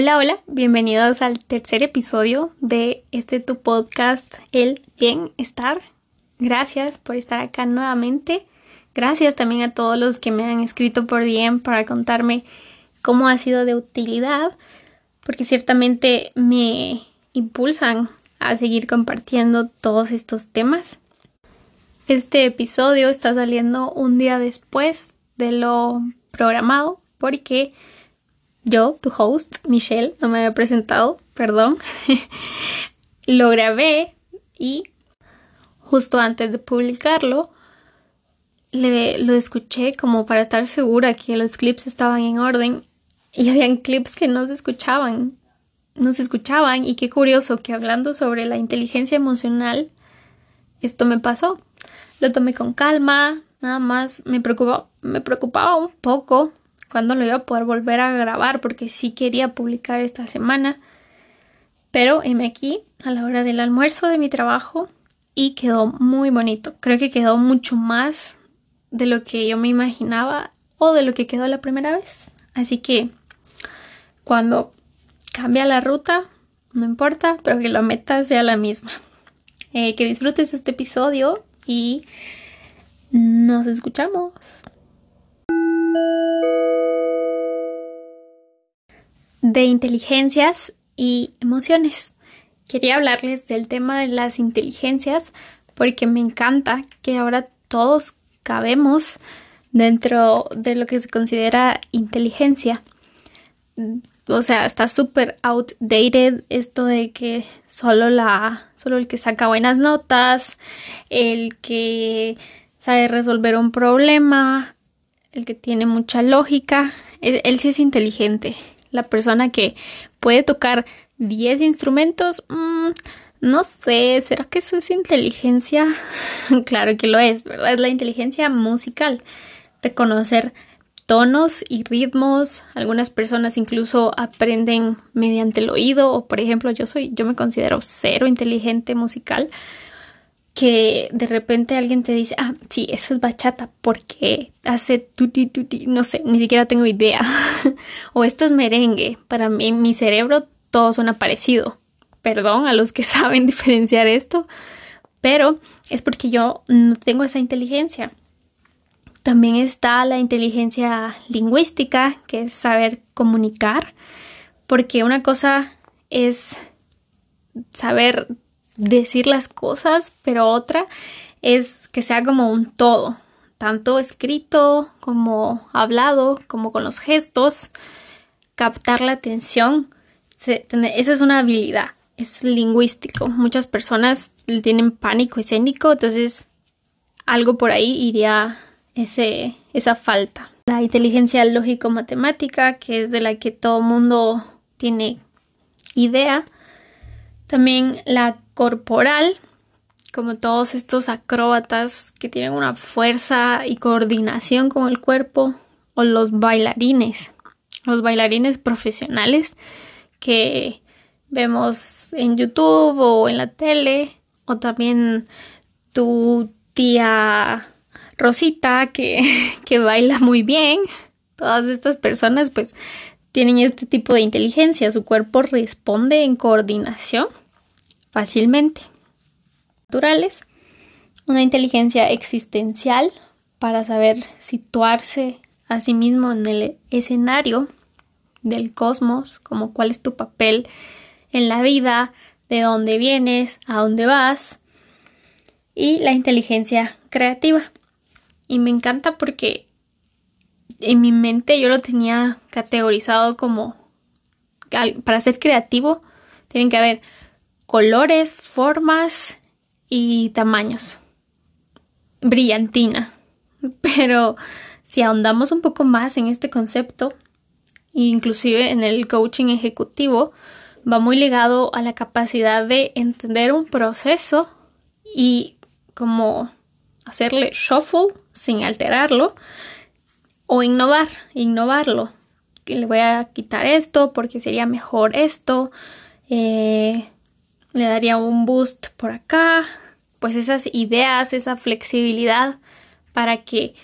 Hola, hola, bienvenidos al tercer episodio de este tu podcast, El Bienestar. Gracias por estar acá nuevamente. Gracias también a todos los que me han escrito por DM para contarme cómo ha sido de utilidad, porque ciertamente me impulsan a seguir compartiendo todos estos temas. Este episodio está saliendo un día después de lo programado porque yo, tu host, Michelle, no me había presentado, perdón, lo grabé y justo antes de publicarlo, le, lo escuché como para estar segura que los clips estaban en orden y habían clips que no se escuchaban, no se escuchaban y qué curioso que hablando sobre la inteligencia emocional, esto me pasó. Lo tomé con calma, nada más me preocupaba, me preocupaba un poco cuándo lo iba a poder volver a grabar porque sí quería publicar esta semana. Pero heme aquí a la hora del almuerzo de mi trabajo y quedó muy bonito. Creo que quedó mucho más de lo que yo me imaginaba o de lo que quedó la primera vez. Así que cuando cambia la ruta, no importa, pero que la meta sea la misma. Eh, que disfrutes este episodio y nos escuchamos. De inteligencias y emociones. Quería hablarles del tema de las inteligencias porque me encanta que ahora todos cabemos dentro de lo que se considera inteligencia. O sea, está súper outdated esto de que solo la solo el que saca buenas notas, el que sabe resolver un problema, el que tiene mucha lógica, él, él sí es inteligente la persona que puede tocar 10 instrumentos, mm, no sé, ¿será que eso es inteligencia? claro que lo es, ¿verdad? Es la inteligencia musical. Reconocer tonos y ritmos. Algunas personas incluso aprenden mediante el oído o por ejemplo, yo soy yo me considero cero inteligente musical que de repente alguien te dice, ah, sí, eso es bachata, porque hace tuti tuti, no sé, ni siquiera tengo idea. o esto es merengue, para mí, mi cerebro todo suena parecido. Perdón a los que saben diferenciar esto, pero es porque yo no tengo esa inteligencia. También está la inteligencia lingüística, que es saber comunicar, porque una cosa es saber decir las cosas, pero otra es que sea como un todo, tanto escrito como hablado, como con los gestos, captar la atención. esa es una habilidad, es lingüístico. Muchas personas tienen pánico escénico, entonces algo por ahí iría ese, esa falta. La inteligencia lógico-matemática, que es de la que todo mundo tiene idea. También la corporal, como todos estos acróbatas que tienen una fuerza y coordinación con el cuerpo, o los bailarines, los bailarines profesionales que vemos en YouTube o en la tele, o también tu tía Rosita que, que baila muy bien. Todas estas personas pues tienen este tipo de inteligencia, su cuerpo responde en coordinación fácilmente. Naturales, una inteligencia existencial para saber situarse a sí mismo en el escenario del cosmos, como cuál es tu papel en la vida, de dónde vienes, a dónde vas, y la inteligencia creativa. Y me encanta porque en mi mente yo lo tenía categorizado como para ser creativo tienen que haber colores, formas y tamaños. Brillantina. Pero si ahondamos un poco más en este concepto, inclusive en el coaching ejecutivo, va muy ligado a la capacidad de entender un proceso y como hacerle shuffle sin alterarlo o innovar, innovarlo. Le voy a quitar esto porque sería mejor esto. Eh, le daría un boost por acá, pues esas ideas, esa flexibilidad para que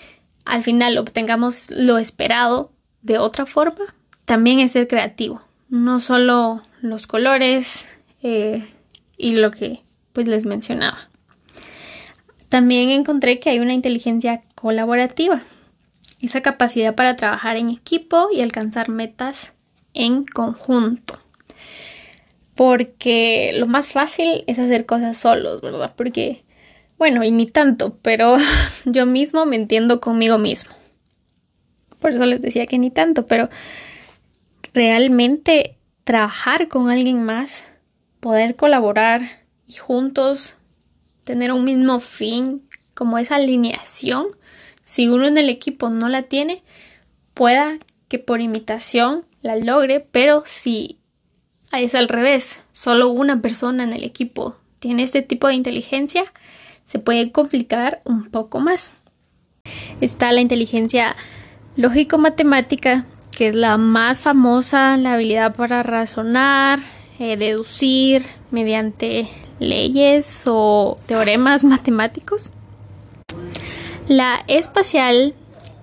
al final obtengamos lo esperado de otra forma, también es ser creativo. no solo los colores eh, y lo que pues les mencionaba. También encontré que hay una inteligencia colaborativa, esa capacidad para trabajar en equipo y alcanzar metas en conjunto. Porque lo más fácil es hacer cosas solos, ¿verdad? Porque, bueno, y ni tanto, pero yo mismo me entiendo conmigo mismo. Por eso les decía que ni tanto, pero realmente trabajar con alguien más, poder colaborar y juntos tener un mismo fin, como esa alineación, si uno en el equipo no la tiene, pueda que por imitación la logre, pero si es al revés, solo una persona en el equipo tiene este tipo de inteligencia, se puede complicar un poco más. Está la inteligencia lógico-matemática, que es la más famosa, la habilidad para razonar, eh, deducir mediante leyes o teoremas matemáticos. La espacial,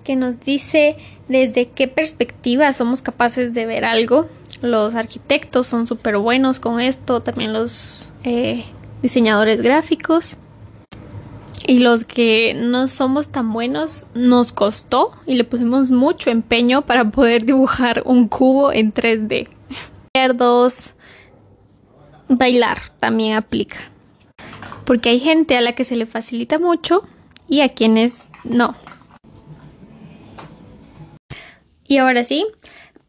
que nos dice desde qué perspectiva somos capaces de ver algo. Los arquitectos son súper buenos con esto, también los eh, diseñadores gráficos. Y los que no somos tan buenos nos costó y le pusimos mucho empeño para poder dibujar un cubo en 3D. Cerdos, bailar también aplica. Porque hay gente a la que se le facilita mucho y a quienes no. Y ahora sí,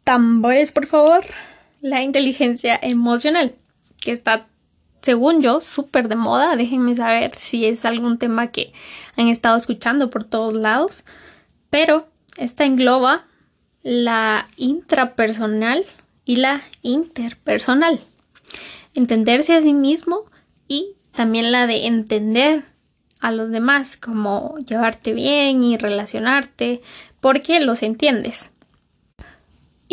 tambores por favor. La inteligencia emocional, que está, según yo, súper de moda. Déjenme saber si es algún tema que han estado escuchando por todos lados. Pero esta engloba la intrapersonal y la interpersonal. Entenderse a sí mismo y también la de entender a los demás, como llevarte bien y relacionarte, porque los entiendes.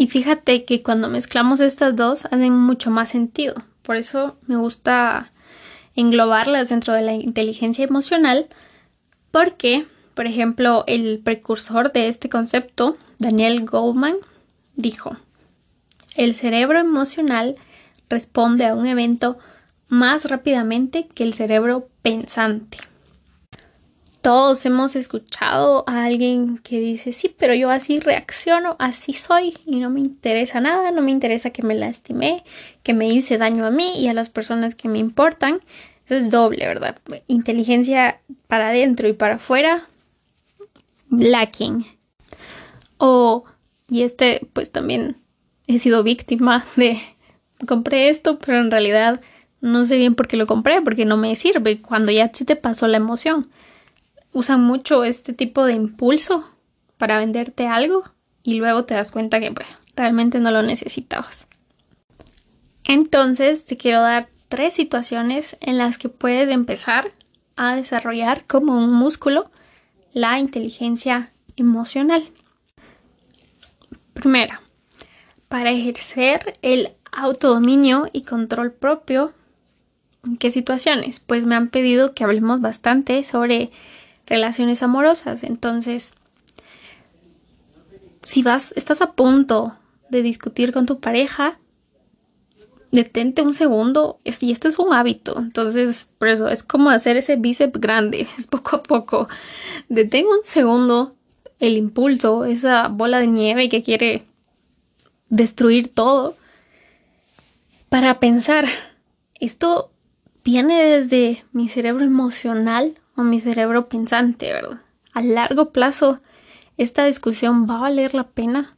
Y fíjate que cuando mezclamos estas dos hacen mucho más sentido. Por eso me gusta englobarlas dentro de la inteligencia emocional, porque, por ejemplo, el precursor de este concepto, Daniel Goldman, dijo, el cerebro emocional responde a un evento más rápidamente que el cerebro pensante. Todos hemos escuchado a alguien que dice, sí, pero yo así reacciono, así soy y no me interesa nada, no me interesa que me lastimé, que me hice daño a mí y a las personas que me importan. Eso es doble, ¿verdad? Inteligencia para adentro y para afuera, lacking. O, y este, pues también he sido víctima de, compré esto, pero en realidad no sé bien por qué lo compré, porque no me sirve cuando ya se te pasó la emoción usan mucho este tipo de impulso para venderte algo y luego te das cuenta que pues, realmente no lo necesitabas. Entonces te quiero dar tres situaciones en las que puedes empezar a desarrollar como un músculo la inteligencia emocional. Primera, para ejercer el autodominio y control propio, ¿en qué situaciones? Pues me han pedido que hablemos bastante sobre relaciones amorosas. Entonces, si vas, estás a punto de discutir con tu pareja, detente un segundo. Y esto es un hábito. Entonces, por eso es como hacer ese bíceps grande. Es poco a poco. Detén un segundo el impulso, esa bola de nieve que quiere destruir todo. Para pensar, esto viene desde mi cerebro emocional mi cerebro pensante, ¿verdad? A largo plazo, esta discusión va a valer la pena.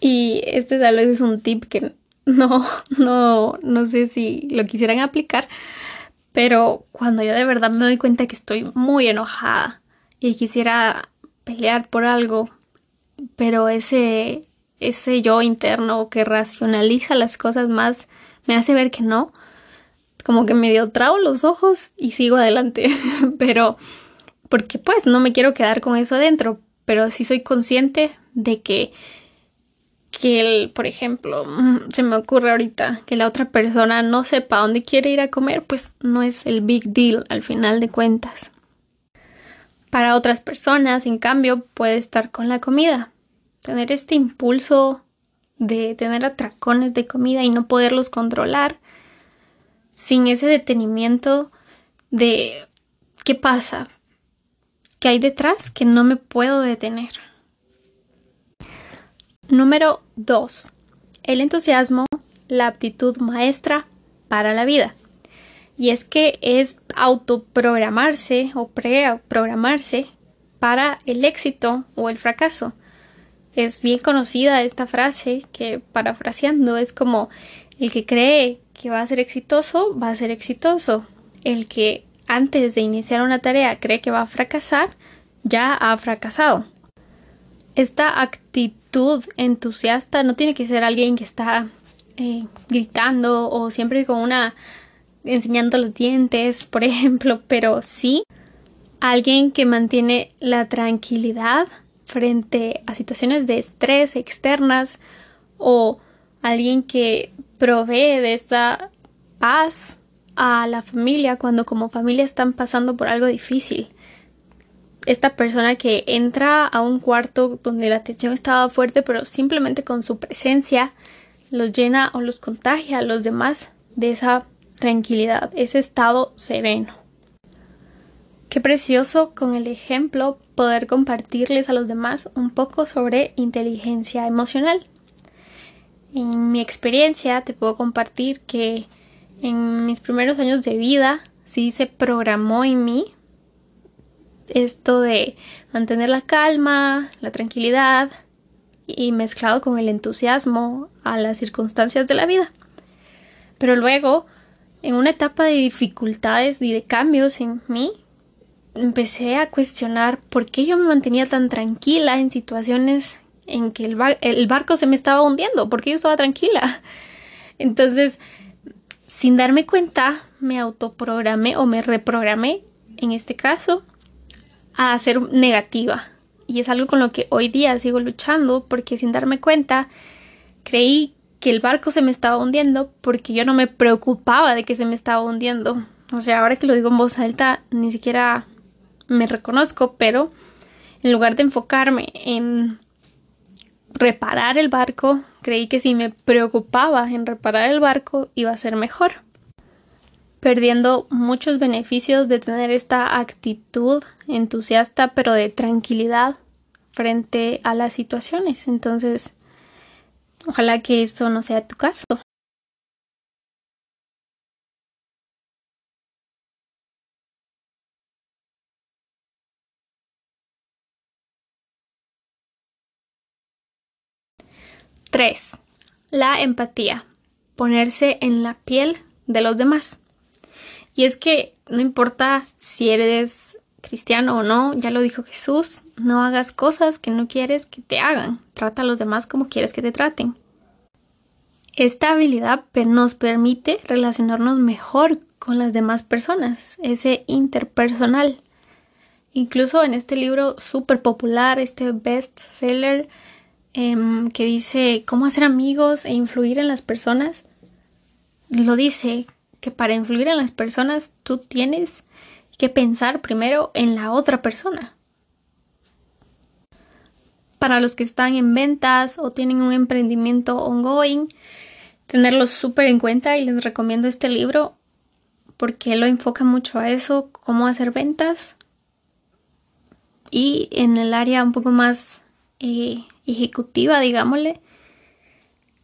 Y este tal vez es un tip que no, no, no sé si lo quisieran aplicar, pero cuando yo de verdad me doy cuenta que estoy muy enojada y quisiera pelear por algo, pero ese, ese yo interno que racionaliza las cosas más me hace ver que no, como que medio trabo los ojos y sigo adelante. pero, porque pues no me quiero quedar con eso adentro, pero sí soy consciente de que, que el, por ejemplo, mm, se me ocurre ahorita que la otra persona no sepa dónde quiere ir a comer, pues no es el big deal al final de cuentas. Para otras personas, en cambio, puede estar con la comida. Tener este impulso de tener atracones de comida y no poderlos controlar, sin ese detenimiento de qué pasa, qué hay detrás que no me puedo detener. Número 2. El entusiasmo, la aptitud maestra para la vida. Y es que es autoprogramarse o preprogramarse para el éxito o el fracaso. Es bien conocida esta frase que parafraseando es como el que cree que va a ser exitoso, va a ser exitoso. El que antes de iniciar una tarea cree que va a fracasar, ya ha fracasado. Esta actitud entusiasta no tiene que ser alguien que está eh, gritando o siempre con una enseñando los dientes, por ejemplo, pero sí alguien que mantiene la tranquilidad frente a situaciones de estrés externas o alguien que provee de esta paz a la familia cuando como familia están pasando por algo difícil. Esta persona que entra a un cuarto donde la tensión estaba fuerte, pero simplemente con su presencia los llena o los contagia a los demás de esa tranquilidad, ese estado sereno. Qué precioso con el ejemplo poder compartirles a los demás un poco sobre inteligencia emocional. En mi experiencia te puedo compartir que en mis primeros años de vida sí se programó en mí esto de mantener la calma, la tranquilidad y mezclado con el entusiasmo a las circunstancias de la vida. Pero luego, en una etapa de dificultades y de cambios en mí, empecé a cuestionar por qué yo me mantenía tan tranquila en situaciones en que el, barco se me estaba hundiendo, por qué yo estaba tranquila. Entonces, sin darme cuenta, me autoprogramé o me reprogramé, en este caso, a ser negativa. Y es algo con lo que hoy día sigo luchando porque sin darme cuenta, creí que el barco se me estaba hundiendo porque yo no me preocupaba de que se me estaba hundiendo. O sea, ahora que lo digo en voz alta, ni siquiera me reconozco, pero en lugar de enfocarme en reparar el barco, creí que si me preocupaba en reparar el barco iba a ser mejor, perdiendo muchos beneficios de tener esta actitud entusiasta pero de tranquilidad frente a las situaciones. Entonces, ojalá que esto no sea tu caso. 3. La empatía. Ponerse en la piel de los demás. Y es que no importa si eres cristiano o no, ya lo dijo Jesús, no hagas cosas que no quieres que te hagan, trata a los demás como quieres que te traten. Esta habilidad nos permite relacionarnos mejor con las demás personas, ese interpersonal. Incluso en este libro súper popular, este bestseller, Em, que dice cómo hacer amigos e influir en las personas, lo dice que para influir en las personas tú tienes que pensar primero en la otra persona. Para los que están en ventas o tienen un emprendimiento ongoing, tenerlo súper en cuenta y les recomiendo este libro porque lo enfoca mucho a eso, cómo hacer ventas y en el área un poco más eh, ejecutiva, digámosle,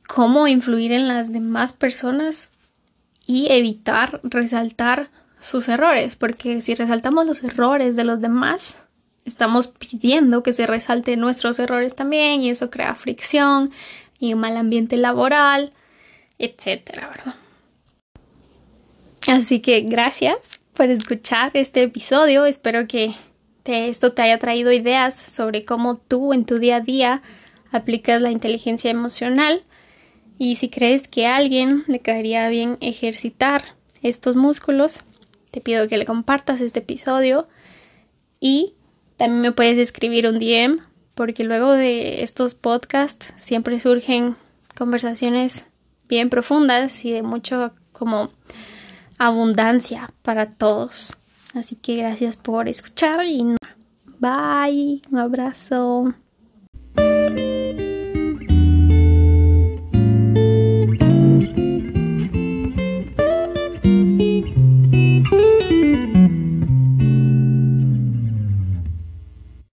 cómo influir en las demás personas y evitar resaltar sus errores, porque si resaltamos los errores de los demás, estamos pidiendo que se resalten nuestros errores también y eso crea fricción y un mal ambiente laboral, etcétera, ¿verdad? Así que gracias por escuchar este episodio. Espero esto te haya traído ideas sobre cómo tú en tu día a día aplicas la inteligencia emocional y si crees que a alguien le caería bien ejercitar estos músculos, te pido que le compartas este episodio y también me puedes escribir un DM porque luego de estos podcasts siempre surgen conversaciones bien profundas y de mucho como abundancia para todos. Así que gracias por escuchar y bye, un abrazo.